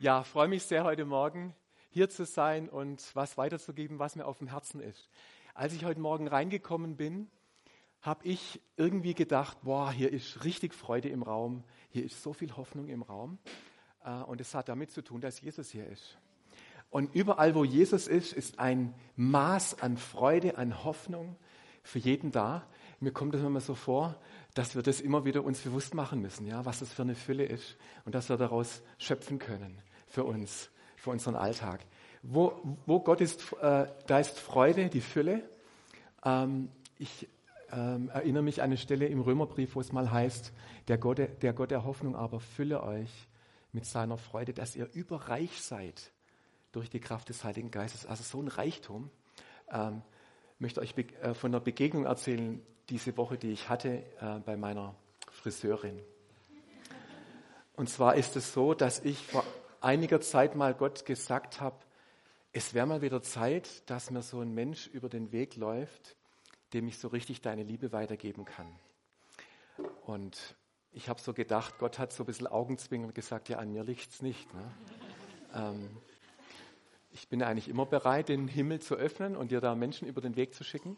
Ja, freue mich sehr, heute Morgen hier zu sein und was weiterzugeben, was mir auf dem Herzen ist. Als ich heute Morgen reingekommen bin, habe ich irgendwie gedacht, boah, hier ist richtig Freude im Raum, hier ist so viel Hoffnung im Raum. Äh, und es hat damit zu tun, dass Jesus hier ist. Und überall, wo Jesus ist, ist ein Maß an Freude, an Hoffnung für jeden da. Mir kommt es immer so vor, dass wir das immer wieder uns bewusst machen müssen, ja, was das für eine Fülle ist und dass wir daraus schöpfen können für uns, für unseren Alltag. Wo, wo Gott ist, äh, da ist Freude, die Fülle. Ähm, ich ähm, erinnere mich an eine Stelle im Römerbrief, wo es mal heißt, der Gott, der Gott der Hoffnung aber fülle euch mit seiner Freude, dass ihr überreich seid durch die Kraft des Heiligen Geistes. Also so ein Reichtum. Ähm, möchte euch äh, von einer Begegnung erzählen diese Woche, die ich hatte äh, bei meiner Friseurin. Und zwar ist es so, dass ich vor einiger Zeit mal Gott gesagt habe, es wäre mal wieder Zeit, dass mir so ein Mensch über den Weg läuft, dem ich so richtig deine Liebe weitergeben kann. Und ich habe so gedacht, Gott hat so ein bisschen Augenzwinkern gesagt, ja, an mir liegt es nicht. Ne? Ähm, ich bin eigentlich immer bereit, den Himmel zu öffnen und dir da Menschen über den Weg zu schicken.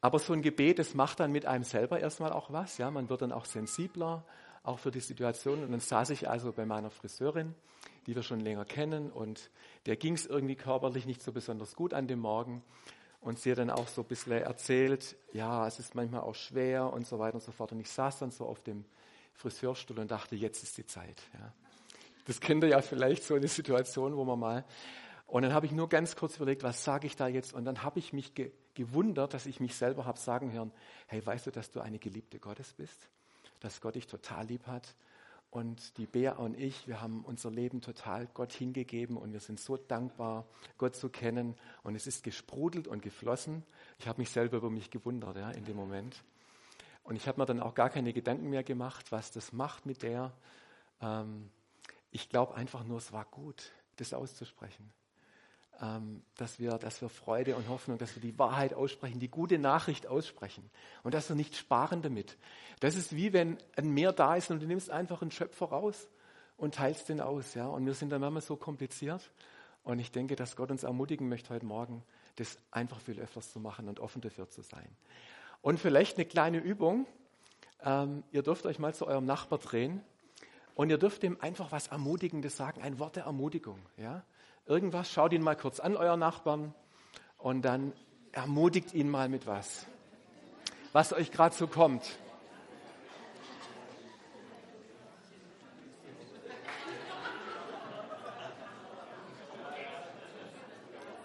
Aber so ein Gebet, das macht dann mit einem selber erstmal auch was. Ja, man wird dann auch sensibler, auch für die Situation. Und dann saß ich also bei meiner Friseurin, die wir schon länger kennen, und der ging es irgendwie körperlich nicht so besonders gut an dem Morgen. Und sie hat dann auch so ein bisschen erzählt, ja, es ist manchmal auch schwer und so weiter und so fort. Und ich saß dann so auf dem Friseurstuhl und dachte, jetzt ist die Zeit. Ja. Das kennt ihr ja vielleicht so eine Situation, wo man mal. Und dann habe ich nur ganz kurz überlegt, was sage ich da jetzt? Und dann habe ich mich ge gewundert, dass ich mich selber habe sagen hören, hey, weißt du, dass du eine Geliebte Gottes bist? Dass Gott dich total lieb hat? Und die Bea und ich, wir haben unser Leben total Gott hingegeben und wir sind so dankbar, Gott zu kennen. Und es ist gesprudelt und geflossen. Ich habe mich selber über mich gewundert ja, in dem Moment. Und ich habe mir dann auch gar keine Gedanken mehr gemacht, was das macht mit der. Ähm, ich glaube einfach nur, es war gut, das auszusprechen. Ähm, dass, wir, dass wir Freude und Hoffnung, dass wir die Wahrheit aussprechen, die gute Nachricht aussprechen und dass wir nicht sparen damit. Das ist wie wenn ein Meer da ist und du nimmst einfach einen Schöpfer raus und teilst den aus. Ja? Und wir sind dann manchmal so kompliziert. Und ich denke, dass Gott uns ermutigen möchte heute Morgen, das einfach viel öfters zu machen und offen dafür zu sein. Und vielleicht eine kleine Übung. Ähm, ihr dürft euch mal zu eurem Nachbar drehen und ihr dürft ihm einfach was Ermutigendes sagen, ein Wort der Ermutigung. Ja? Irgendwas, schaut ihn mal kurz an, euer Nachbarn, und dann ermutigt ihn mal mit was, was euch gerade so kommt.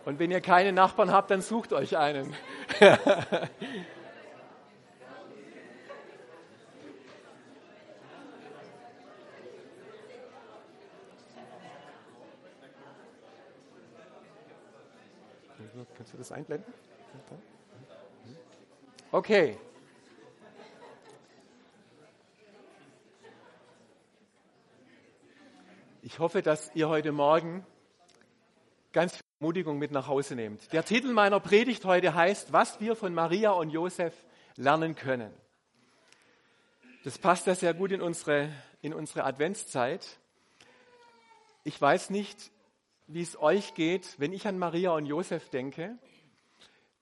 Und wenn ihr keine Nachbarn habt, dann sucht euch einen. Kannst du das einblenden? Okay. Ich hoffe, dass ihr heute Morgen ganz viel Ermutigung mit nach Hause nehmt. Der Titel meiner Predigt heute heißt, was wir von Maria und Josef lernen können. Das passt ja sehr gut in unsere, in unsere Adventszeit. Ich weiß nicht, wie es euch geht, wenn ich an Maria und Josef denke,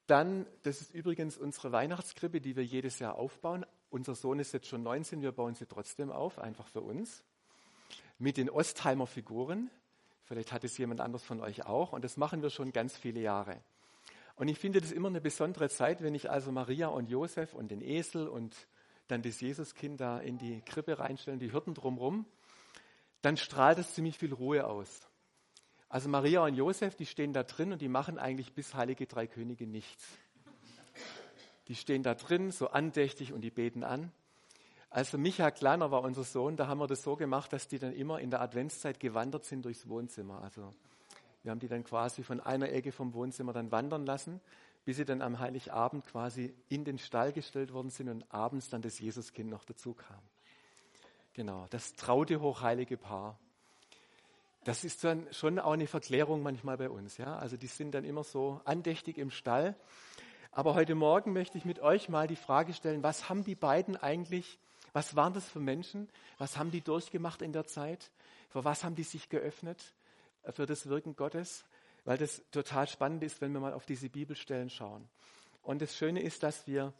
dann, das ist übrigens unsere Weihnachtskrippe, die wir jedes Jahr aufbauen. Unser Sohn ist jetzt schon 19, wir bauen sie trotzdem auf, einfach für uns. Mit den Ostheimer Figuren. Vielleicht hat es jemand anders von euch auch. Und das machen wir schon ganz viele Jahre. Und ich finde das immer eine besondere Zeit, wenn ich also Maria und Josef und den Esel und dann das Jesuskind da in die Krippe reinstellen, die Hirten drumherum, dann strahlt es ziemlich viel Ruhe aus. Also Maria und Josef, die stehen da drin und die machen eigentlich bis Heilige Drei Könige nichts. Die stehen da drin, so andächtig und die beten an. Also Micha Kleiner war unser Sohn, da haben wir das so gemacht, dass die dann immer in der Adventszeit gewandert sind durchs Wohnzimmer. Also wir haben die dann quasi von einer Ecke vom Wohnzimmer dann wandern lassen, bis sie dann am Heiligabend quasi in den Stall gestellt worden sind und abends dann das Jesuskind noch dazu kam. Genau, das traute hochheilige Paar. Das ist dann schon auch eine Verklärung manchmal bei uns. Ja? Also die sind dann immer so andächtig im Stall. Aber heute Morgen möchte ich mit euch mal die Frage stellen, was haben die beiden eigentlich Was waren das für Menschen? Was haben die durchgemacht in der Zeit? Für was haben die sich geöffnet? Für das Wirken Gottes? Weil das total spannend ist, wenn wir mal auf diese Bibelstellen schauen. Und das Schöne ist, dass wir,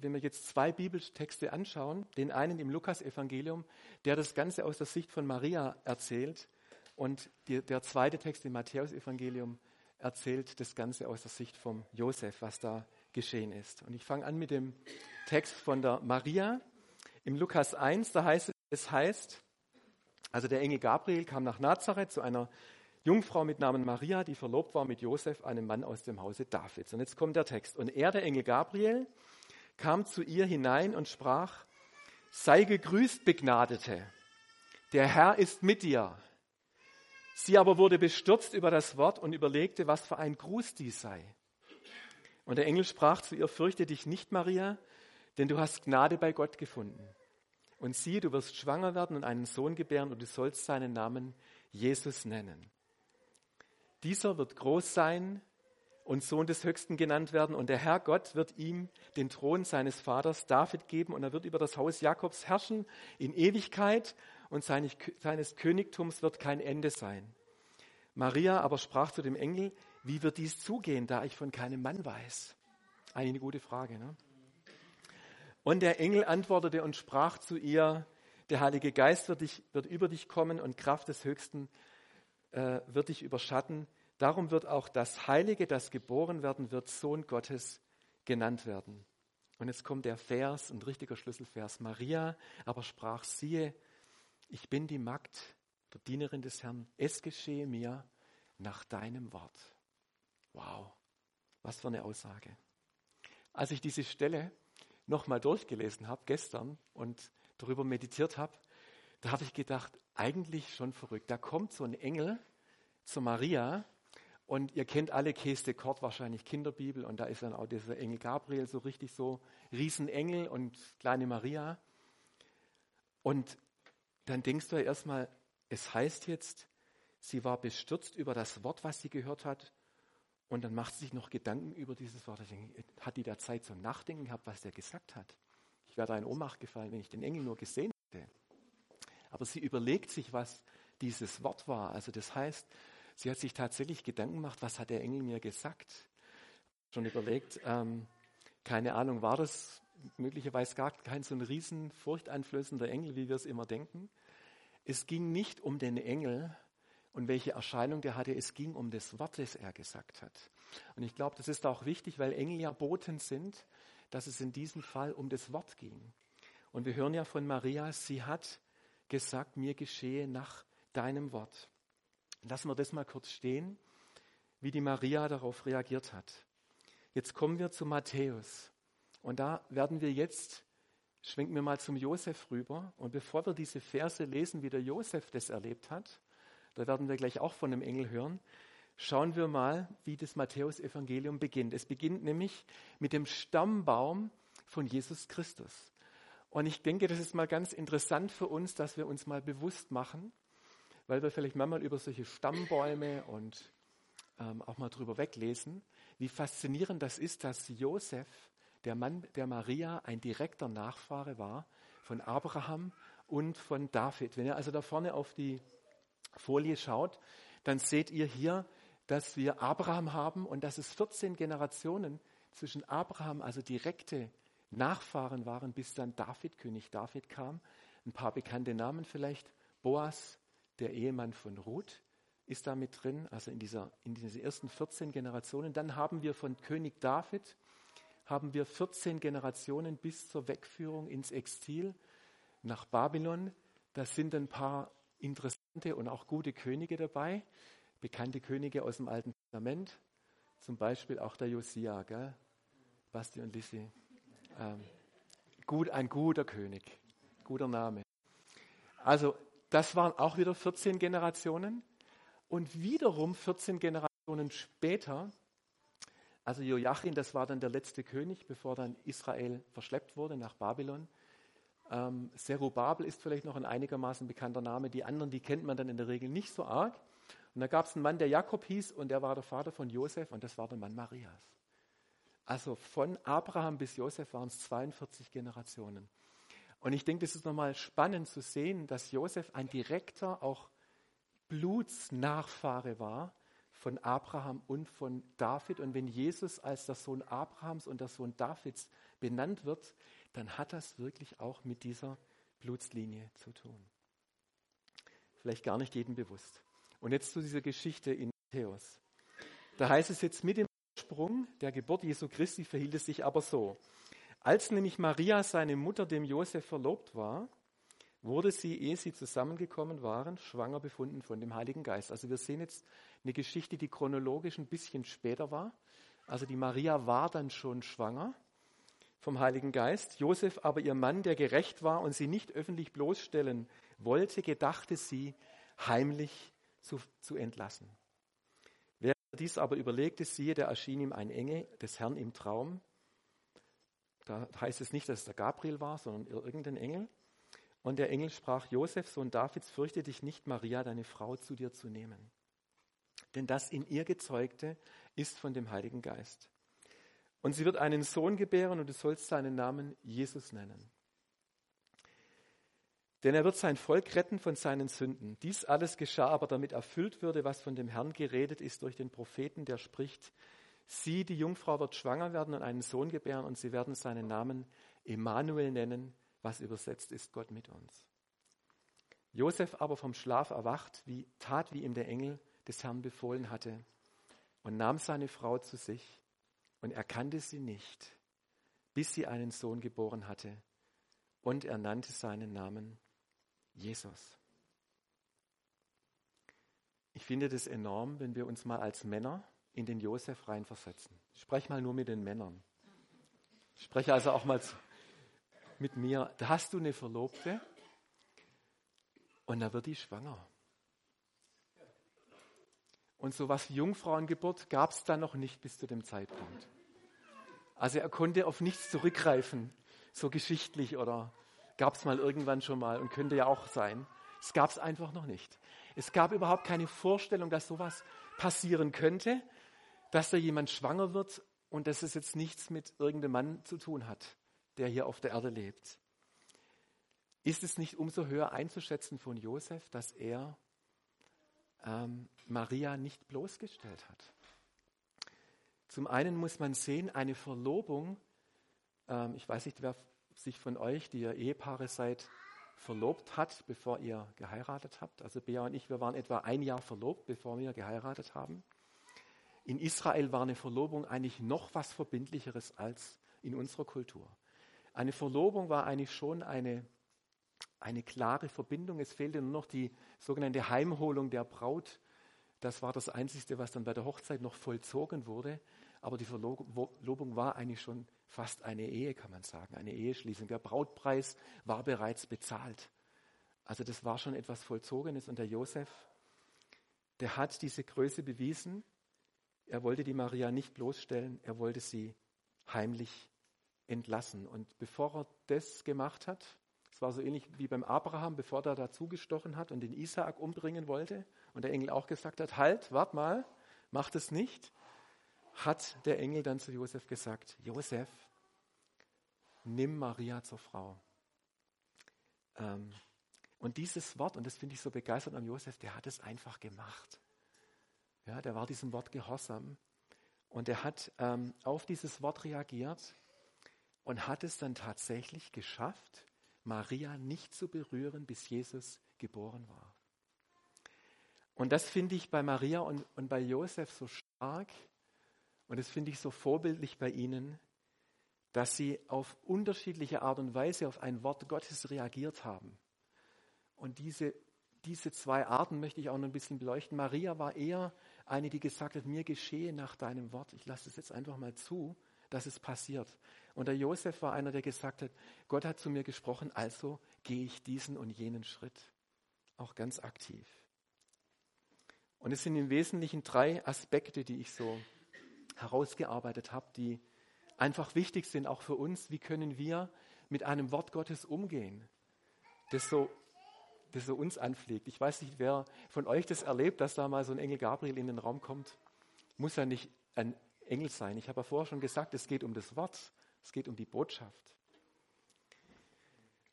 wenn wir jetzt zwei Bibeltexte anschauen, den einen im Lukas-Evangelium, der das Ganze aus der Sicht von Maria erzählt, und die, der zweite Text im Matthäus-Evangelium erzählt das Ganze aus der Sicht von Josef, was da geschehen ist. Und ich fange an mit dem Text von der Maria. Im Lukas 1, da heißt es, es heißt, also der Engel Gabriel kam nach Nazareth zu einer Jungfrau mit Namen Maria, die verlobt war mit Josef, einem Mann aus dem Hause Davids. Und jetzt kommt der Text. Und er, der Engel Gabriel, kam zu ihr hinein und sprach, sei gegrüßt, Begnadete, der Herr ist mit dir. Sie aber wurde bestürzt über das Wort und überlegte, was für ein Gruß dies sei. Und der Engel sprach zu ihr, fürchte dich nicht, Maria, denn du hast Gnade bei Gott gefunden. Und siehe, du wirst schwanger werden und einen Sohn gebären und du sollst seinen Namen Jesus nennen. Dieser wird groß sein und Sohn des Höchsten genannt werden und der Herr Gott wird ihm den Thron seines Vaters David geben und er wird über das Haus Jakobs herrschen in Ewigkeit und seines Königtums wird kein Ende sein. Maria aber sprach zu dem Engel, wie wird dies zugehen, da ich von keinem Mann weiß? Eine gute Frage. Ne? Und der Engel antwortete und sprach zu ihr, der Heilige Geist wird, dich, wird über dich kommen und Kraft des Höchsten äh, wird dich überschatten. Darum wird auch das Heilige, das geboren werden wird, Sohn Gottes genannt werden. Und jetzt kommt der Vers, ein richtiger Schlüsselvers. Maria aber sprach, siehe, ich bin die Magd, der Dienerin des Herrn. Es geschehe mir nach deinem Wort. Wow, was für eine Aussage. Als ich diese Stelle nochmal durchgelesen habe, gestern, und darüber meditiert habe, da habe ich gedacht, eigentlich schon verrückt. Da kommt so ein Engel zu Maria und ihr kennt alle Käse de Kort, wahrscheinlich Kinderbibel, und da ist dann auch dieser Engel Gabriel, so richtig so Riesenengel und kleine Maria. Und dann denkst du ja erstmal, es heißt jetzt, sie war bestürzt über das Wort, was sie gehört hat, und dann macht sie sich noch Gedanken über dieses Wort. Denke, hat die da Zeit zum Nachdenken gehabt, was der gesagt hat? Ich wäre da in Ohnmacht gefallen, wenn ich den Engel nur gesehen hätte. Aber sie überlegt sich, was dieses Wort war. Also das heißt, sie hat sich tatsächlich Gedanken gemacht, was hat der Engel mir gesagt? Schon überlegt, ähm, keine Ahnung, war das möglicherweise gar kein so ein riesen furchteinflößender Engel, wie wir es immer denken. Es ging nicht um den Engel, und welche Erscheinung der hatte. Es ging um das Wort, das er gesagt hat. Und ich glaube, das ist auch wichtig, weil Engel ja Boten sind, dass es in diesem Fall um das Wort ging. Und wir hören ja von Maria, sie hat gesagt, mir geschehe nach deinem Wort. Lassen wir das mal kurz stehen, wie die Maria darauf reagiert hat. Jetzt kommen wir zu Matthäus. Und da werden wir jetzt, schwenken wir mal zum Josef rüber. Und bevor wir diese Verse lesen, wie der Josef das erlebt hat, da werden wir gleich auch von einem Engel hören. Schauen wir mal, wie das Matthäusevangelium beginnt. Es beginnt nämlich mit dem Stammbaum von Jesus Christus. Und ich denke, das ist mal ganz interessant für uns, dass wir uns mal bewusst machen, weil wir vielleicht manchmal über solche Stammbäume und ähm, auch mal drüber weglesen, wie faszinierend das ist, dass Josef, der Mann der Maria, ein direkter Nachfahre war von Abraham und von David. Wenn ihr also da vorne auf die Folie schaut, dann seht ihr hier, dass wir Abraham haben und dass es 14 Generationen zwischen Abraham, also direkte Nachfahren waren, bis dann David, König David kam. Ein paar bekannte Namen vielleicht. Boas, der Ehemann von Ruth, ist da mit drin, also in, dieser, in diesen ersten 14 Generationen. Dann haben wir von König David, haben wir 14 Generationen bis zur Wegführung ins Exil nach Babylon. Das sind ein paar interessante und auch gute Könige dabei, bekannte Könige aus dem Alten Testament, zum Beispiel auch der Josia, gell? Basti und Lissi. Ähm, gut, ein guter König, guter Name. Also das waren auch wieder 14 Generationen und wiederum 14 Generationen später, also Joachim, das war dann der letzte König, bevor dann Israel verschleppt wurde nach Babylon. Ähm, Serubabel ist vielleicht noch ein einigermaßen bekannter Name. Die anderen, die kennt man dann in der Regel nicht so arg. Und da gab es einen Mann, der Jakob hieß und der war der Vater von Josef und das war der Mann Marias. Also von Abraham bis Josef waren es 42 Generationen. Und ich denke, das ist nochmal spannend zu sehen, dass Josef ein direkter, auch Blutsnachfahre war von Abraham und von David. Und wenn Jesus als der Sohn Abrahams und der Sohn Davids benannt wird, dann hat das wirklich auch mit dieser Blutslinie zu tun. Vielleicht gar nicht jedem bewusst. Und jetzt zu dieser Geschichte in Matthäus. Da heißt es jetzt mit dem Sprung der Geburt Jesu Christi verhielt es sich aber so. Als nämlich Maria, seine Mutter, dem Josef verlobt war, wurde sie, ehe sie zusammengekommen waren, schwanger befunden von dem Heiligen Geist. Also wir sehen jetzt eine Geschichte, die chronologisch ein bisschen später war. Also die Maria war dann schon schwanger vom Heiligen Geist. Josef aber ihr Mann, der gerecht war und sie nicht öffentlich bloßstellen wollte, gedachte sie, heimlich zu, zu entlassen. Wer dies aber überlegte, siehe, da erschien ihm ein Engel des Herrn im Traum da heißt es nicht, dass es der Gabriel war, sondern irgendein Engel. Und der Engel sprach, Josef, Sohn Davids, fürchte dich nicht, Maria, deine Frau, zu dir zu nehmen. Denn das in ihr gezeugte ist von dem Heiligen Geist. Und sie wird einen Sohn gebären und du sollst seinen Namen Jesus nennen. Denn er wird sein Volk retten von seinen Sünden. Dies alles geschah aber, damit erfüllt würde, was von dem Herrn geredet ist durch den Propheten, der spricht, Sie, die Jungfrau, wird schwanger werden und einen Sohn gebären und sie werden seinen Namen Emmanuel nennen, was übersetzt ist Gott mit uns. Josef aber vom Schlaf erwacht, wie, tat, wie ihm der Engel des Herrn befohlen hatte und nahm seine Frau zu sich und erkannte sie nicht, bis sie einen Sohn geboren hatte und er nannte seinen Namen Jesus. Ich finde das enorm, wenn wir uns mal als Männer in den Josef reinversetzen. Ich spreche mal nur mit den Männern. Ich spreche also auch mal mit mir. Da hast du eine Verlobte und da wird die schwanger. Und so was Jungfrauengeburt gab es da noch nicht bis zu dem Zeitpunkt. Also er konnte auf nichts zurückgreifen, so geschichtlich oder gab es mal irgendwann schon mal und könnte ja auch sein. Es gab es einfach noch nicht. Es gab überhaupt keine Vorstellung, dass sowas passieren könnte dass da jemand schwanger wird und dass es jetzt nichts mit irgendeinem Mann zu tun hat, der hier auf der Erde lebt. Ist es nicht umso höher einzuschätzen von Josef, dass er ähm, Maria nicht bloßgestellt hat? Zum einen muss man sehen, eine Verlobung, ähm, ich weiß nicht, wer sich von euch, die ihr Ehepaare seid, verlobt hat, bevor ihr geheiratet habt. Also Bea und ich, wir waren etwa ein Jahr verlobt, bevor wir geheiratet haben. In Israel war eine Verlobung eigentlich noch was Verbindlicheres als in unserer Kultur. Eine Verlobung war eigentlich schon eine, eine klare Verbindung. Es fehlte nur noch die sogenannte Heimholung der Braut. Das war das Einzige, was dann bei der Hochzeit noch vollzogen wurde. Aber die Verlobung war eigentlich schon fast eine Ehe, kann man sagen, eine Eheschließung. Der Brautpreis war bereits bezahlt. Also das war schon etwas Vollzogenes. Und der Josef, der hat diese Größe bewiesen er wollte die Maria nicht bloßstellen, er wollte sie heimlich entlassen. Und bevor er das gemacht hat, es war so ähnlich wie beim Abraham, bevor er dazu gestochen hat und den Isaak umbringen wollte und der Engel auch gesagt hat, halt, wart mal, mach das nicht, hat der Engel dann zu Josef gesagt, Josef, nimm Maria zur Frau. Ähm, und dieses Wort, und das finde ich so begeistert an Josef, der hat es einfach gemacht. Ja, der war diesem Wort gehorsam und er hat ähm, auf dieses Wort reagiert und hat es dann tatsächlich geschafft, Maria nicht zu berühren, bis Jesus geboren war. Und das finde ich bei Maria und, und bei Josef so stark und das finde ich so vorbildlich bei ihnen, dass sie auf unterschiedliche Art und Weise auf ein Wort Gottes reagiert haben. Und diese, diese zwei Arten möchte ich auch noch ein bisschen beleuchten. Maria war eher eine, die gesagt hat, mir geschehe nach deinem Wort. Ich lasse es jetzt einfach mal zu, dass es passiert. Und der Josef war einer, der gesagt hat, Gott hat zu mir gesprochen, also gehe ich diesen und jenen Schritt. Auch ganz aktiv. Und es sind im Wesentlichen drei Aspekte, die ich so herausgearbeitet habe, die einfach wichtig sind, auch für uns. Wie können wir mit einem Wort Gottes umgehen, das so das so uns anfliegt. Ich weiß nicht, wer von euch das erlebt, dass da mal so ein Engel Gabriel in den Raum kommt. Muss ja nicht ein Engel sein. Ich habe ja vorher schon gesagt, es geht um das Wort, es geht um die Botschaft.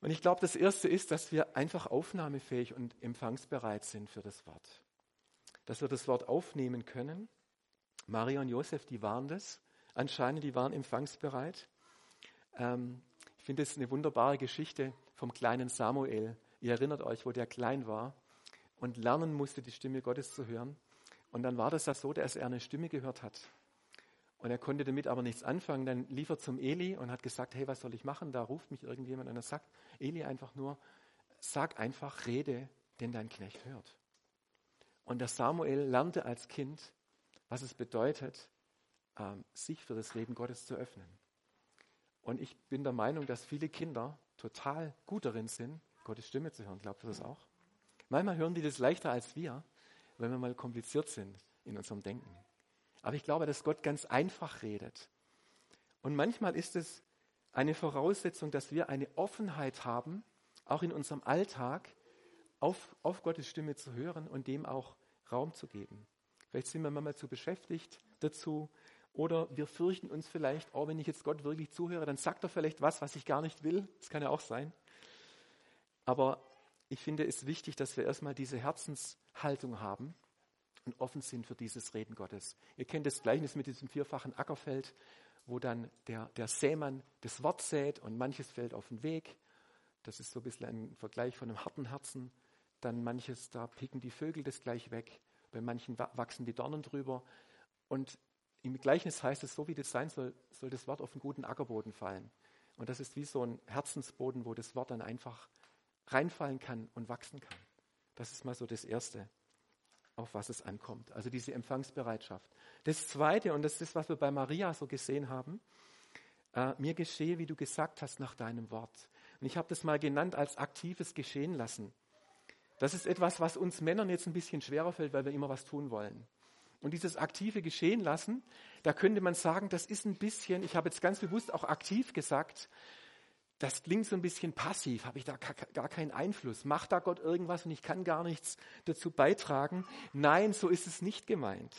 Und ich glaube, das Erste ist, dass wir einfach aufnahmefähig und empfangsbereit sind für das Wort. Dass wir das Wort aufnehmen können. Maria und Josef, die waren das. Anscheinend, die waren empfangsbereit. Ähm, ich finde es eine wunderbare Geschichte vom kleinen Samuel. Ihr erinnert euch, wo der klein war und lernen musste, die Stimme Gottes zu hören. Und dann war das ja so, dass er eine Stimme gehört hat. Und er konnte damit aber nichts anfangen. Dann lief er zum Eli und hat gesagt, hey, was soll ich machen? Da ruft mich irgendjemand. Und er sagt Eli einfach nur, sag einfach, rede, denn dein Knecht hört. Und der Samuel lernte als Kind, was es bedeutet, ähm, sich für das Reden Gottes zu öffnen. Und ich bin der Meinung, dass viele Kinder total gut darin sind, Gottes Stimme zu hören. Glaubt ihr das auch? Manchmal hören die das leichter als wir, wenn wir mal kompliziert sind in unserem Denken. Aber ich glaube, dass Gott ganz einfach redet. Und manchmal ist es eine Voraussetzung, dass wir eine Offenheit haben, auch in unserem Alltag, auf, auf Gottes Stimme zu hören und dem auch Raum zu geben. Vielleicht sind wir manchmal zu beschäftigt dazu oder wir fürchten uns vielleicht, oh, wenn ich jetzt Gott wirklich zuhöre, dann sagt er vielleicht was, was ich gar nicht will. Das kann ja auch sein. Aber ich finde es wichtig, dass wir erstmal diese Herzenshaltung haben und offen sind für dieses Reden Gottes. Ihr kennt das Gleichnis mit diesem vierfachen Ackerfeld, wo dann der, der Sämann das Wort sät und manches fällt auf den Weg. Das ist so ein bisschen ein Vergleich von einem harten Herzen. Dann manches, da picken die Vögel das gleich weg. Bei manchen wachsen die Dornen drüber. Und im Gleichnis heißt es, so wie das sein soll, soll das Wort auf einen guten Ackerboden fallen. Und das ist wie so ein Herzensboden, wo das Wort dann einfach reinfallen kann und wachsen kann. Das ist mal so das Erste auf was es ankommt. Also diese Empfangsbereitschaft. Das Zweite, und das ist, was wir bei Maria so gesehen haben, äh, mir geschehe, wie du gesagt hast, nach deinem Wort. Und ich habe das mal genannt als aktives Geschehen lassen. Das ist etwas, was uns Männern jetzt ein bisschen schwerer fällt, weil wir immer was tun wollen. Und dieses aktive Geschehen lassen, da könnte man sagen, das ist ein bisschen, ich habe jetzt ganz bewusst auch aktiv gesagt, das klingt so ein bisschen passiv, habe ich da gar keinen Einfluss. Macht da Gott irgendwas und ich kann gar nichts dazu beitragen? Nein, so ist es nicht gemeint.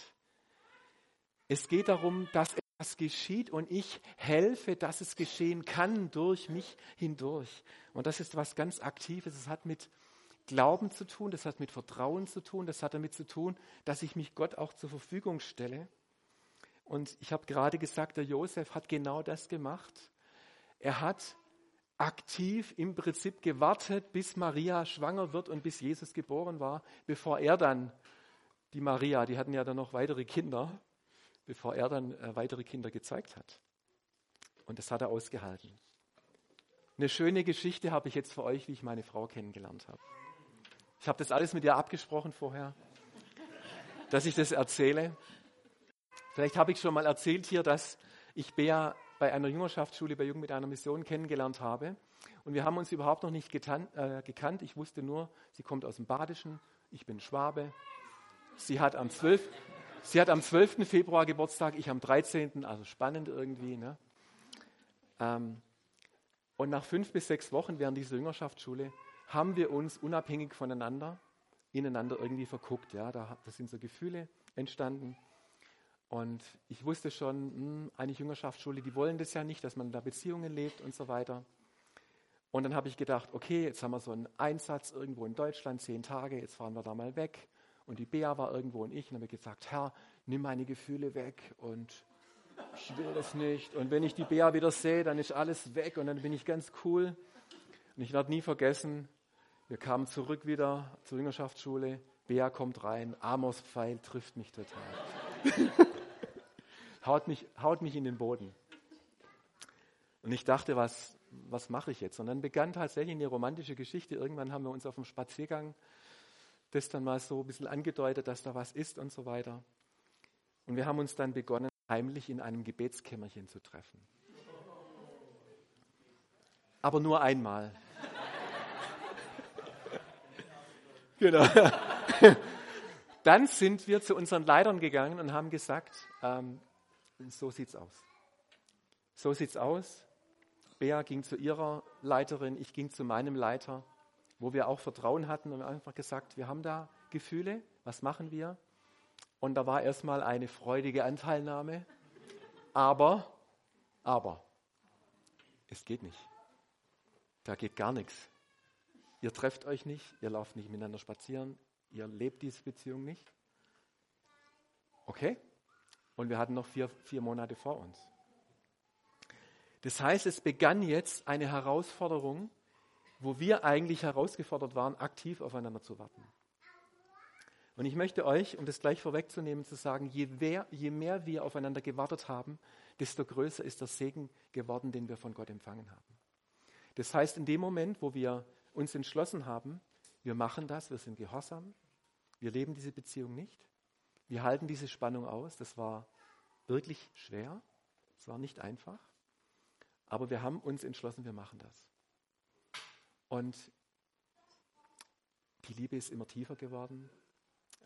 Es geht darum, dass etwas geschieht und ich helfe, dass es geschehen kann durch mich hindurch. Und das ist was ganz Aktives. Es hat mit Glauben zu tun, das hat mit Vertrauen zu tun, das hat damit zu tun, dass ich mich Gott auch zur Verfügung stelle. Und ich habe gerade gesagt, der Josef hat genau das gemacht. Er hat aktiv im Prinzip gewartet, bis Maria schwanger wird und bis Jesus geboren war, bevor er dann, die Maria, die hatten ja dann noch weitere Kinder, bevor er dann äh, weitere Kinder gezeigt hat. Und das hat er ausgehalten. Eine schöne Geschichte habe ich jetzt für euch, wie ich meine Frau kennengelernt habe. Ich habe das alles mit ihr abgesprochen vorher, dass ich das erzähle. Vielleicht habe ich schon mal erzählt hier, dass ich Bea bei einer Jüngerschaftsschule bei Jugend mit einer Mission kennengelernt habe. Und wir haben uns überhaupt noch nicht getan, äh, gekannt. Ich wusste nur, sie kommt aus dem Badischen, ich bin Schwabe. Sie hat am 12. Sie hat am 12. Februar Geburtstag, ich am 13., also spannend irgendwie. Ne? Ähm, und nach fünf bis sechs Wochen während dieser Jüngerschaftsschule haben wir uns unabhängig voneinander ineinander irgendwie verguckt. Ja? Da, da sind so Gefühle entstanden. Und ich wusste schon, hm, eine Jüngerschaftsschule, die wollen das ja nicht, dass man da Beziehungen lebt und so weiter. Und dann habe ich gedacht, okay, jetzt haben wir so einen Einsatz irgendwo in Deutschland, zehn Tage, jetzt fahren wir da mal weg. Und die Bea war irgendwo und ich. Und habe gesagt, Herr, nimm meine Gefühle weg und ich will das nicht. Und wenn ich die Bea wieder sehe, dann ist alles weg und dann bin ich ganz cool. Und ich werde nie vergessen, wir kamen zurück wieder zur Jüngerschaftsschule. Bea kommt rein, Amos Pfeil trifft mich total. haut mich, haut mich in den Boden. Und ich dachte, was, was mache ich jetzt? Und dann begann tatsächlich eine romantische Geschichte. Irgendwann haben wir uns auf dem Spaziergang das dann mal so ein bisschen angedeutet, dass da was ist und so weiter. Und wir haben uns dann begonnen, heimlich in einem Gebetskämmerchen zu treffen. Aber nur einmal. genau. Dann sind wir zu unseren Leitern gegangen und haben gesagt, ähm, so sieht's aus. So sieht's aus. Bea ging zu ihrer Leiterin, ich ging zu meinem Leiter, wo wir auch Vertrauen hatten und einfach gesagt, wir haben da Gefühle, was machen wir? Und da war erstmal eine freudige Anteilnahme, aber, aber, es geht nicht. Da geht gar nichts. Ihr trefft euch nicht, ihr lauft nicht miteinander spazieren, ihr lebt diese Beziehung nicht. Okay? Und wir hatten noch vier, vier Monate vor uns. Das heißt, es begann jetzt eine Herausforderung, wo wir eigentlich herausgefordert waren, aktiv aufeinander zu warten. Und ich möchte euch, um das gleich vorwegzunehmen, zu sagen, je mehr, je mehr wir aufeinander gewartet haben, desto größer ist der Segen geworden, den wir von Gott empfangen haben. Das heißt, in dem Moment, wo wir uns entschlossen haben, wir machen das, wir sind gehorsam, wir leben diese Beziehung nicht, wir halten diese Spannung aus, das war wirklich schwer, es war nicht einfach, aber wir haben uns entschlossen, wir machen das. Und die Liebe ist immer tiefer geworden,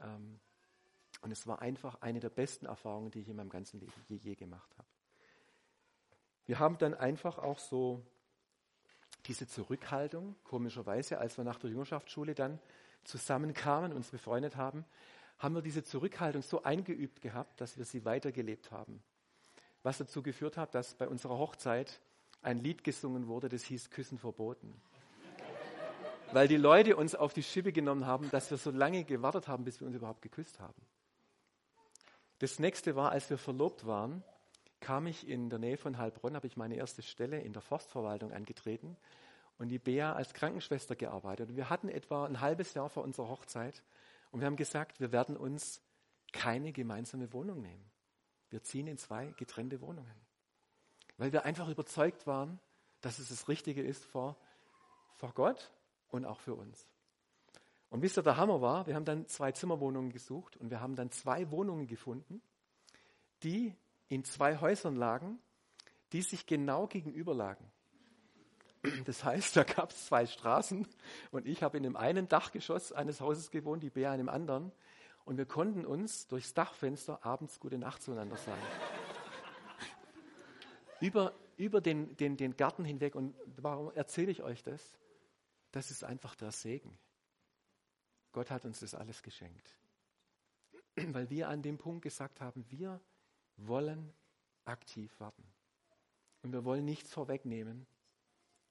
ähm, und es war einfach eine der besten Erfahrungen, die ich in meinem ganzen Leben je, je gemacht habe. Wir haben dann einfach auch so diese Zurückhaltung, komischerweise, als wir nach der Jüngerschaftsschule dann zusammenkamen, uns befreundet haben, haben wir diese Zurückhaltung so eingeübt gehabt, dass wir sie weitergelebt haben. Was dazu geführt hat, dass bei unserer Hochzeit ein Lied gesungen wurde, das hieß Küssen verboten weil die Leute uns auf die Schippe genommen haben, dass wir so lange gewartet haben, bis wir uns überhaupt geküsst haben. Das nächste war, als wir verlobt waren, kam ich in der Nähe von Heilbronn, habe ich meine erste Stelle in der Forstverwaltung angetreten und die Bea als Krankenschwester gearbeitet. Und wir hatten etwa ein halbes Jahr vor unserer Hochzeit und wir haben gesagt, wir werden uns keine gemeinsame Wohnung nehmen. Wir ziehen in zwei getrennte Wohnungen, weil wir einfach überzeugt waren, dass es das Richtige ist vor, vor Gott und auch für uns. Und wisst ihr, der Hammer war, wir haben dann zwei Zimmerwohnungen gesucht und wir haben dann zwei Wohnungen gefunden, die in zwei Häusern lagen, die sich genau gegenüber lagen. Das heißt, da gab es zwei Straßen und ich habe in dem einen Dachgeschoss eines Hauses gewohnt, die Bea in dem anderen. Und wir konnten uns durchs Dachfenster abends gute Nacht zueinander sagen. über über den, den, den Garten hinweg. Und warum erzähle ich euch das? Das ist einfach der Segen. Gott hat uns das alles geschenkt. Weil wir an dem Punkt gesagt haben, wir wollen aktiv warten. Und wir wollen nichts vorwegnehmen.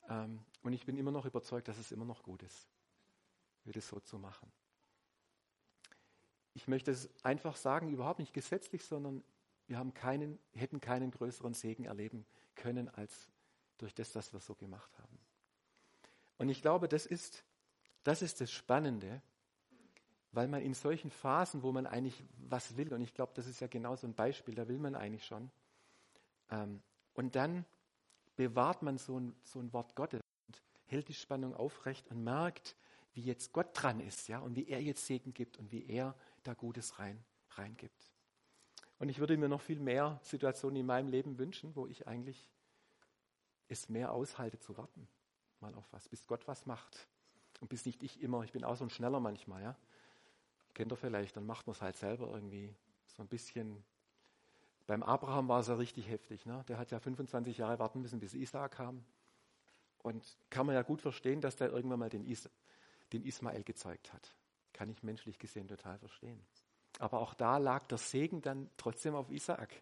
Ähm, und ich bin immer noch überzeugt, dass es immer noch gut ist, das so zu machen. Ich möchte es einfach sagen, überhaupt nicht gesetzlich, sondern wir haben keinen, hätten keinen größeren Segen erleben können als durch das, was wir so gemacht haben. Und ich glaube, das ist, das ist das Spannende, weil man in solchen Phasen, wo man eigentlich was will, und ich glaube, das ist ja genau so ein Beispiel, da will man eigentlich schon, ähm, und dann bewahrt man so ein, so ein Wort Gottes und hält die Spannung aufrecht und merkt, wie jetzt Gott dran ist, ja, und wie er jetzt Segen gibt und wie er da Gutes rein, reingibt. Und ich würde mir noch viel mehr Situationen in meinem Leben wünschen, wo ich eigentlich es mehr aushalte zu warten mal auf was, bis Gott was macht. Und bis nicht ich immer, ich bin auch so ein Schneller manchmal, ja. Kennt ihr vielleicht, dann macht man es halt selber irgendwie so ein bisschen. Beim Abraham war es ja richtig heftig, ne? Der hat ja 25 Jahre warten müssen, bis Isaac kam. Und kann man ja gut verstehen, dass der irgendwann mal den, Is den Ismael gezeugt hat. Kann ich menschlich gesehen total verstehen. Aber auch da lag der Segen dann trotzdem auf Isaac.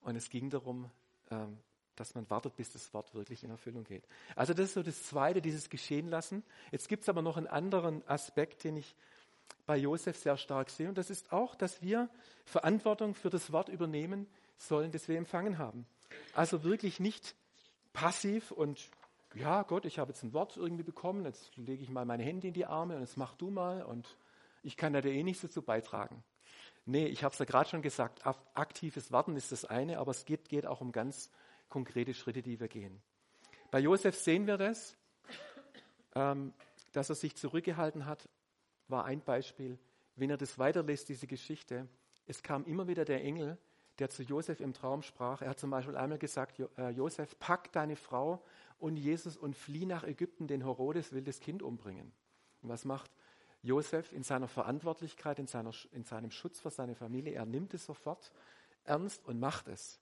Und es ging darum, ähm, dass man wartet, bis das Wort wirklich in Erfüllung geht. Also das ist so das Zweite, dieses Geschehen lassen. Jetzt gibt es aber noch einen anderen Aspekt, den ich bei Josef sehr stark sehe. Und das ist auch, dass wir Verantwortung für das Wort übernehmen sollen, das wir empfangen haben. Also wirklich nicht passiv und ja, Gott, ich habe jetzt ein Wort irgendwie bekommen, jetzt lege ich mal meine Hände in die Arme und jetzt mach du mal und ich kann da eh nichts dazu beitragen. Nee, ich habe es ja gerade schon gesagt, aktives Warten ist das eine, aber es geht, geht auch um ganz konkrete Schritte, die wir gehen. Bei Josef sehen wir das, ähm, dass er sich zurückgehalten hat, war ein Beispiel. Wenn er das weiterlässt, diese Geschichte, es kam immer wieder der Engel, der zu Josef im Traum sprach. Er hat zum Beispiel einmal gesagt, äh, Josef, pack deine Frau und Jesus und flieh nach Ägypten, denn Herodes will das Kind umbringen. Und was macht Josef in seiner Verantwortlichkeit, in, seiner, in seinem Schutz für seine Familie? Er nimmt es sofort ernst und macht es.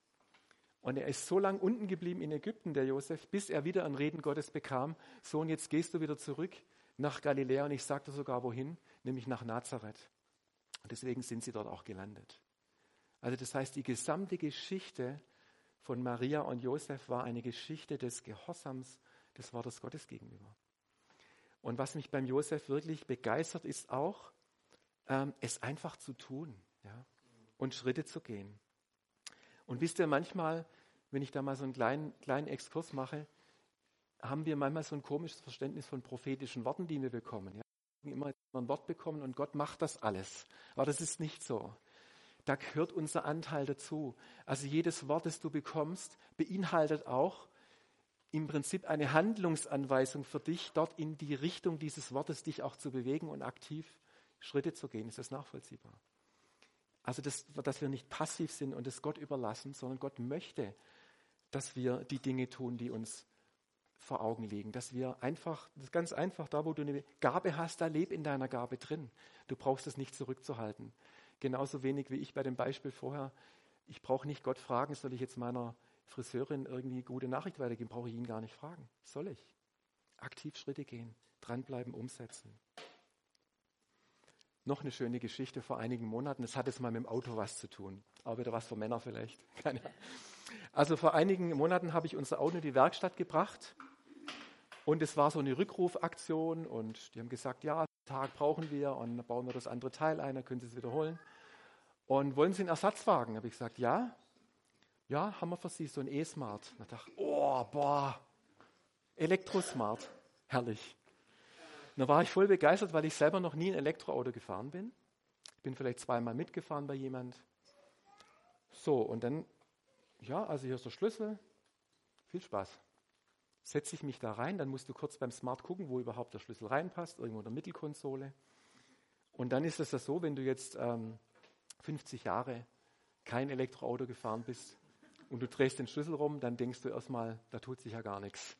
Und er ist so lange unten geblieben in Ägypten, der Josef, bis er wieder ein Reden Gottes bekam. Sohn, jetzt gehst du wieder zurück nach Galiläa und ich sagte sogar wohin, nämlich nach Nazareth. Und deswegen sind sie dort auch gelandet. Also das heißt, die gesamte Geschichte von Maria und Josef war eine Geschichte des Gehorsams des Wortes Gottes gegenüber. Und was mich beim Josef wirklich begeistert, ist auch, ähm, es einfach zu tun ja, und Schritte zu gehen. Und wisst ihr, manchmal, wenn ich da mal so einen kleinen, kleinen Exkurs mache, haben wir manchmal so ein komisches Verständnis von prophetischen Worten, die wir bekommen. Ja? Immer ein Wort bekommen und Gott macht das alles. Aber das ist nicht so. Da gehört unser Anteil dazu. Also jedes Wort, das du bekommst, beinhaltet auch im Prinzip eine Handlungsanweisung für dich, dort in die Richtung dieses Wortes dich auch zu bewegen und aktiv Schritte zu gehen. Ist das nachvollziehbar? Also, das, dass wir nicht passiv sind und es Gott überlassen, sondern Gott möchte, dass wir die Dinge tun, die uns vor Augen liegen. Dass wir einfach, das ist ganz einfach, da wo du eine Gabe hast, da leb in deiner Gabe drin. Du brauchst es nicht zurückzuhalten. Genauso wenig wie ich bei dem Beispiel vorher. Ich brauche nicht Gott fragen, soll ich jetzt meiner Friseurin irgendwie gute Nachricht weitergeben? Brauche ich ihn gar nicht fragen. Soll ich? Aktiv Schritte gehen, dranbleiben, umsetzen. Noch eine schöne Geschichte vor einigen Monaten. Das hat jetzt mal mit dem Auto was zu tun. Aber wieder was für Männer vielleicht. Also vor einigen Monaten habe ich unser Auto in die Werkstatt gebracht. Und es war so eine Rückrufaktion. Und die haben gesagt, ja, Tag brauchen wir. Und dann bauen wir das andere Teil ein, dann können Sie es wiederholen. Und wollen Sie einen Ersatzwagen? Habe ich gesagt, ja. Ja, haben wir für Sie so ein E-Smart. Da dachte ich, oh, boah, Elektrosmart. Herrlich. Da war ich voll begeistert, weil ich selber noch nie ein Elektroauto gefahren bin. Ich bin vielleicht zweimal mitgefahren bei jemand. So, und dann, ja, also hier ist der Schlüssel. Viel Spaß. Setze ich mich da rein, dann musst du kurz beim Smart gucken, wo überhaupt der Schlüssel reinpasst, irgendwo in der Mittelkonsole. Und dann ist es ja so, wenn du jetzt ähm, 50 Jahre kein Elektroauto gefahren bist und du drehst den Schlüssel rum, dann denkst du erstmal, da tut sich ja gar nichts.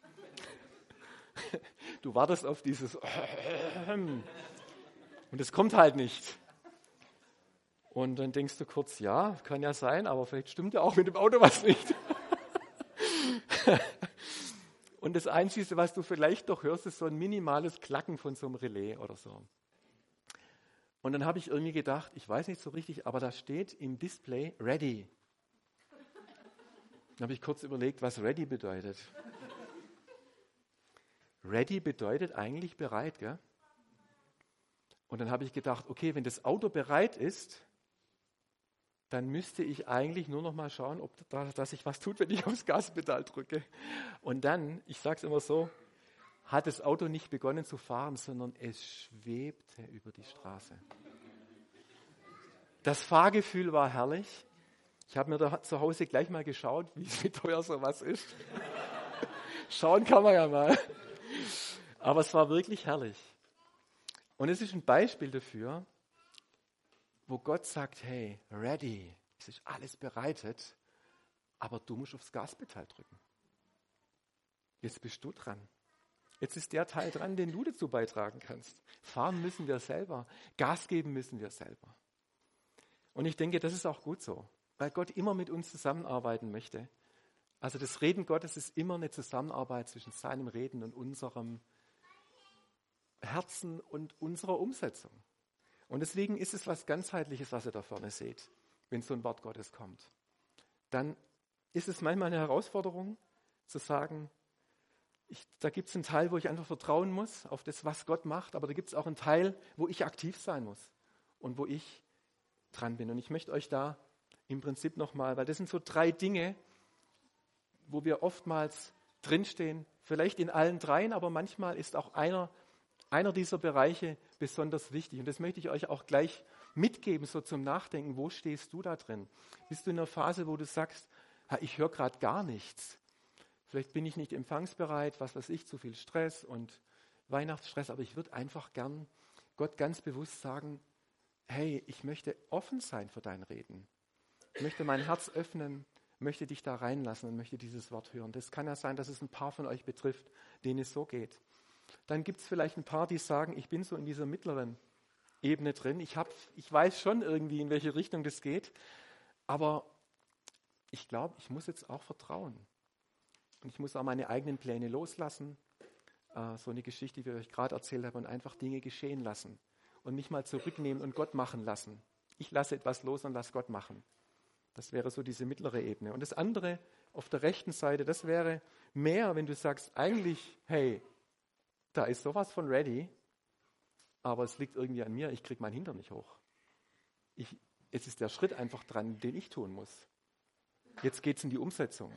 Du wartest auf dieses und es kommt halt nicht. Und dann denkst du kurz, ja, kann ja sein, aber vielleicht stimmt ja auch mit dem Auto was nicht. Und das Einzige, was du vielleicht doch hörst, ist so ein minimales Klacken von so einem Relais oder so. Und dann habe ich irgendwie gedacht, ich weiß nicht so richtig, aber da steht im Display Ready. Dann habe ich kurz überlegt, was Ready bedeutet. Ready bedeutet eigentlich bereit. Gell? Und dann habe ich gedacht, okay, wenn das Auto bereit ist, dann müsste ich eigentlich nur noch mal schauen, ob da, dass sich was tut, wenn ich aufs Gaspedal drücke. Und dann, ich sage es immer so, hat das Auto nicht begonnen zu fahren, sondern es schwebte über die Straße. Das Fahrgefühl war herrlich. Ich habe mir da zu Hause gleich mal geschaut, wie teuer sowas ist. Schauen kann man ja mal. Aber es war wirklich herrlich. Und es ist ein Beispiel dafür, wo Gott sagt, hey, ready, es ist alles bereitet, aber du musst aufs Gaspedal drücken. Jetzt bist du dran. Jetzt ist der Teil dran, den du dazu beitragen kannst. Fahren müssen wir selber, Gas geben müssen wir selber. Und ich denke, das ist auch gut so, weil Gott immer mit uns zusammenarbeiten möchte. Also das Reden Gottes ist immer eine Zusammenarbeit zwischen seinem Reden und unserem Herzen und unserer Umsetzung. Und deswegen ist es was ganzheitliches, was ihr da vorne seht, wenn so ein Wort Gottes kommt. Dann ist es manchmal eine Herausforderung zu sagen, ich, da gibt es einen Teil, wo ich einfach vertrauen muss auf das, was Gott macht, aber da gibt es auch einen Teil, wo ich aktiv sein muss und wo ich dran bin. Und ich möchte euch da im Prinzip nochmal, weil das sind so drei Dinge, wo wir oftmals drinstehen, vielleicht in allen dreien, aber manchmal ist auch einer einer dieser Bereiche besonders wichtig. Und das möchte ich euch auch gleich mitgeben, so zum Nachdenken. Wo stehst du da drin? Bist du in einer Phase, wo du sagst, ich höre gerade gar nichts? Vielleicht bin ich nicht empfangsbereit, was weiß ich, zu viel Stress und Weihnachtsstress, aber ich würde einfach gern Gott ganz bewusst sagen, hey, ich möchte offen sein für dein Reden. Ich möchte mein Herz öffnen, möchte dich da reinlassen und möchte dieses Wort hören. Das kann ja sein, dass es ein paar von euch betrifft, denen es so geht. Dann gibt es vielleicht ein paar, die sagen, ich bin so in dieser mittleren Ebene drin. Ich, hab, ich weiß schon irgendwie, in welche Richtung das geht. Aber ich glaube, ich muss jetzt auch vertrauen. Und ich muss auch meine eigenen Pläne loslassen. Äh, so eine Geschichte, wie ich euch gerade erzählt habe, und einfach Dinge geschehen lassen. Und mich mal zurücknehmen und Gott machen lassen. Ich lasse etwas los und lasse Gott machen. Das wäre so diese mittlere Ebene. Und das andere auf der rechten Seite, das wäre mehr, wenn du sagst, eigentlich, hey, da ist sowas von ready, aber es liegt irgendwie an mir, ich kriege meinen Hintern nicht hoch. Ich, es ist der Schritt einfach dran, den ich tun muss. Jetzt geht es in die Umsetzung.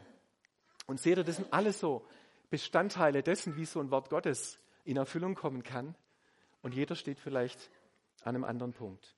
Und seht ihr, das sind alles so Bestandteile dessen, wie so ein Wort Gottes in Erfüllung kommen kann. Und jeder steht vielleicht an einem anderen Punkt.